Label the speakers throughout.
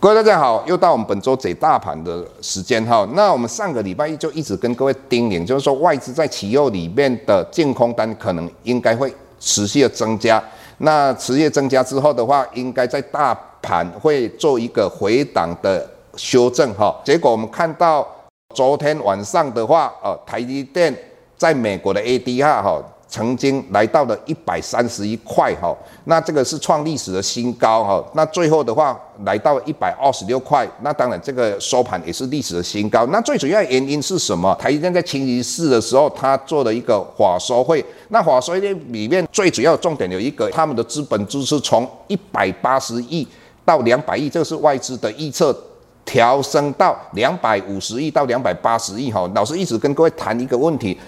Speaker 1: 各位大家好，又到我们本周解大盘的时间哈。那我们上个礼拜一就一直跟各位叮咛，就是说外资在期货里面的净空单可能应该会持续的增加。那持续增加之后的话，应该在大盘会做一个回档的修正哈。结果我们看到昨天晚上的话，呃，台积电在美国的 ADR 哈。曾经来到了一百三十一块哈，那这个是创历史的新高哈。那最后的话来到一百二十六块，那当然这个收盘也是历史的新高。那最主要原因是什么？台积电在星期四的时候，他做了一个法说会。那法说会里面最主要重点有一个，他们的资本支出从一百八十亿到两百亿，这是外资的预测，调升到两百五十亿到两百八十亿哈。老师一直跟各位谈一个问题。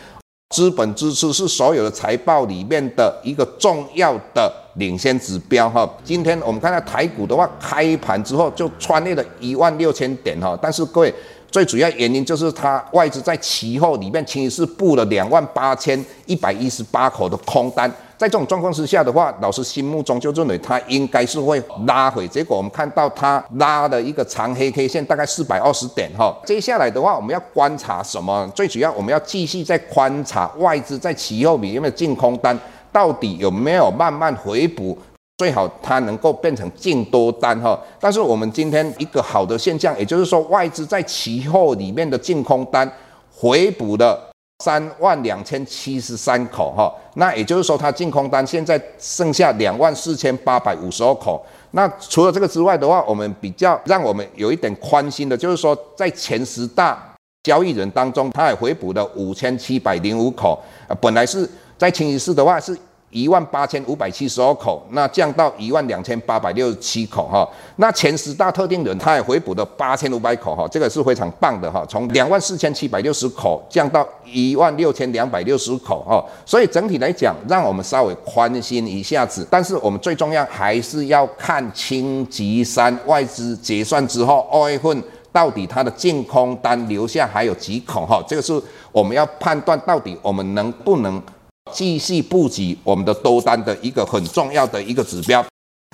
Speaker 1: 资本支持是所有的财报里面的一个重要的领先指标哈。今天我们看到台股的话，开盘之后就穿越了一万六千点哈。但是各位，最主要原因就是它外资在期货里面其实是布了两万八千一百一十八口的空单。在这种状况之下的话，老师心目中就认为它应该是会拉回。结果我们看到它拉了一个长黑 K 线，大概四百二十点哈。接下来的话，我们要观察什么？最主要我们要继续在观察外资在期货里面的净空单到底有没有慢慢回补，最好它能够变成净多单哈。但是我们今天一个好的现象，也就是说外资在期货里面的净空单回补了。三万两千七十三口哈，那也就是说，它净空单现在剩下两万四千八百五十二口。那除了这个之外的话，我们比较让我们有一点宽心的，就是说，在前十大交易人当中，他也回补了五千七百零五口。啊，本来是在清一色的话是。一万八千五百七十二口，那降到一万两千八百六十七口哈。那前十大特定人，他也回补了八千五百口哈，这个是非常棒的哈。从两万四千七百六十口降到一万六千两百六十口哈。所以整体来讲，让我们稍微宽心一下子。但是我们最重要还是要看星期三外资结算之后，二月份到底它的净空单留下还有几口哈。这个是我们要判断到底我们能不能。继续布局我们的多单的一个很重要的一个指标。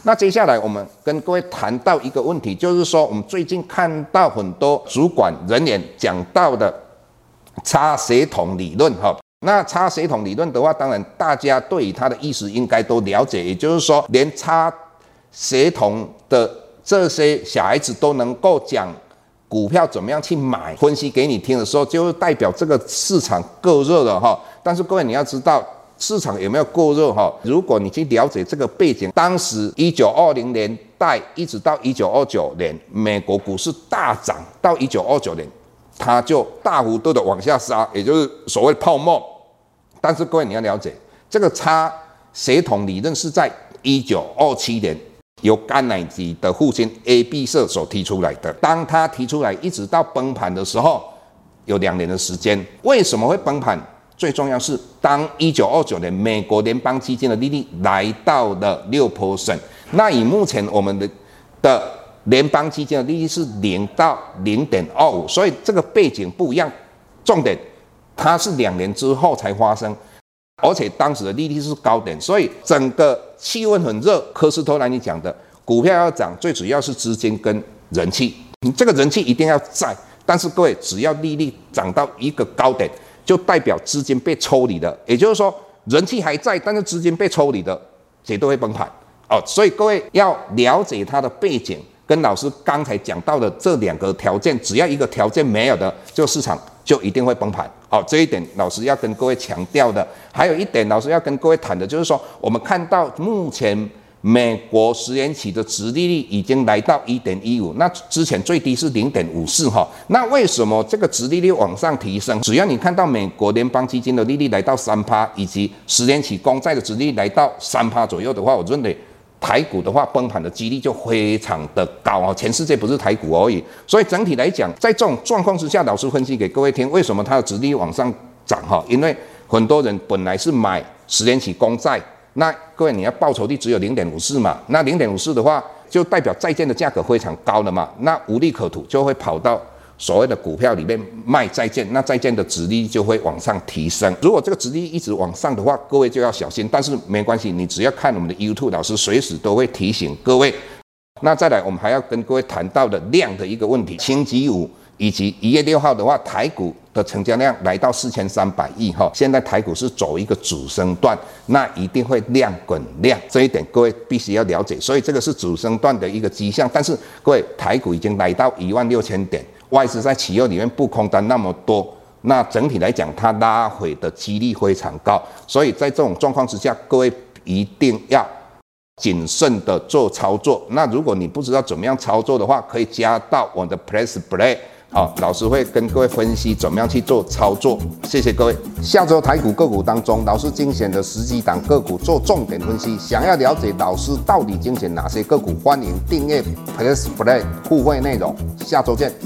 Speaker 1: 那接下来我们跟各位谈到一个问题，就是说我们最近看到很多主管人员讲到的差协同理论哈。那差协同理论的话，当然大家对于它的意思应该都了解，也就是说连差协同的这些小孩子都能够讲股票怎么样去买，分析给你听的时候，就代表这个市场够热了哈。但是各位你要知道市场有没有过热哈？如果你去了解这个背景，当时一九二零年代一直到一九二九年，美国股市大涨，到一九二九年，它就大幅度的往下杀，也就是所谓泡沫。但是各位你要了解，这个差协同理论是在一九二七年由甘乃迪的父亲 A B 社所提出来的。当他提出来，一直到崩盘的时候，有两年的时间。为什么会崩盘？最重要是，当一九二九年美国联邦基金的利率来到了六 percent，那以目前我们的的联邦基金的利率是零到零点二五，所以这个背景不一样。重点，它是两年之后才发生，而且当时的利率是高点，所以整个气温很热。科斯托兰尼讲的，股票要涨，最主要是资金跟人气，你这个人气一定要在。但是各位，只要利率涨到一个高点。就代表资金被抽离的，也就是说人气还在，但是资金被抽离的，绝对会崩盘哦。所以各位要了解它的背景，跟老师刚才讲到的这两个条件，只要一个条件没有的，就市场就一定会崩盘哦。这一点老师要跟各位强调的，还有一点老师要跟各位谈的，就是说我们看到目前。美国十年期的殖利率已经来到一点一五，那之前最低是零点五四哈。那为什么这个殖利率往上提升？只要你看到美国联邦基金的利率来到三趴，以及十年期公债的殖利率来到三趴左右的话，我认为台股的话崩盘的几率就非常的高啊。全世界不是台股而已，所以整体来讲，在这种状况之下，老师分析给各位听，为什么它的殖利率往上涨哈？因为很多人本来是买十年期公债。那各位，你要报酬率只有零点五四嘛？那零点五四的话，就代表债券的价格非常高了嘛？那无利可图，就会跑到所谓的股票里面卖债券，那债券的值利率就会往上提升。如果这个值利率一直往上的话，各位就要小心。但是没关系，你只要看我们的 YouTube 老师，随时都会提醒各位。那再来，我们还要跟各位谈到的量的一个问题，星期五以及一月六号的话，台股的成交量来到四千三百亿哈。现在台股是走一个主升段，那一定会量滚量，这一点各位必须要了解。所以这个是主升段的一个迹象。但是各位，台股已经来到一万六千点，外资在企业里面布空单那么多，那整体来讲，它拉回的几率非常高。所以在这种状况之下，各位一定要。谨慎的做操作，那如果你不知道怎么样操作的话，可以加到我的 Press Play，好，老师会跟各位分析怎么样去做操作。谢谢各位。下周台股个股当中，老师精选的十几档个股做重点分析。想要了解老师到底精选哪些个股，欢迎订阅 Press Play 互惠内容。下周见。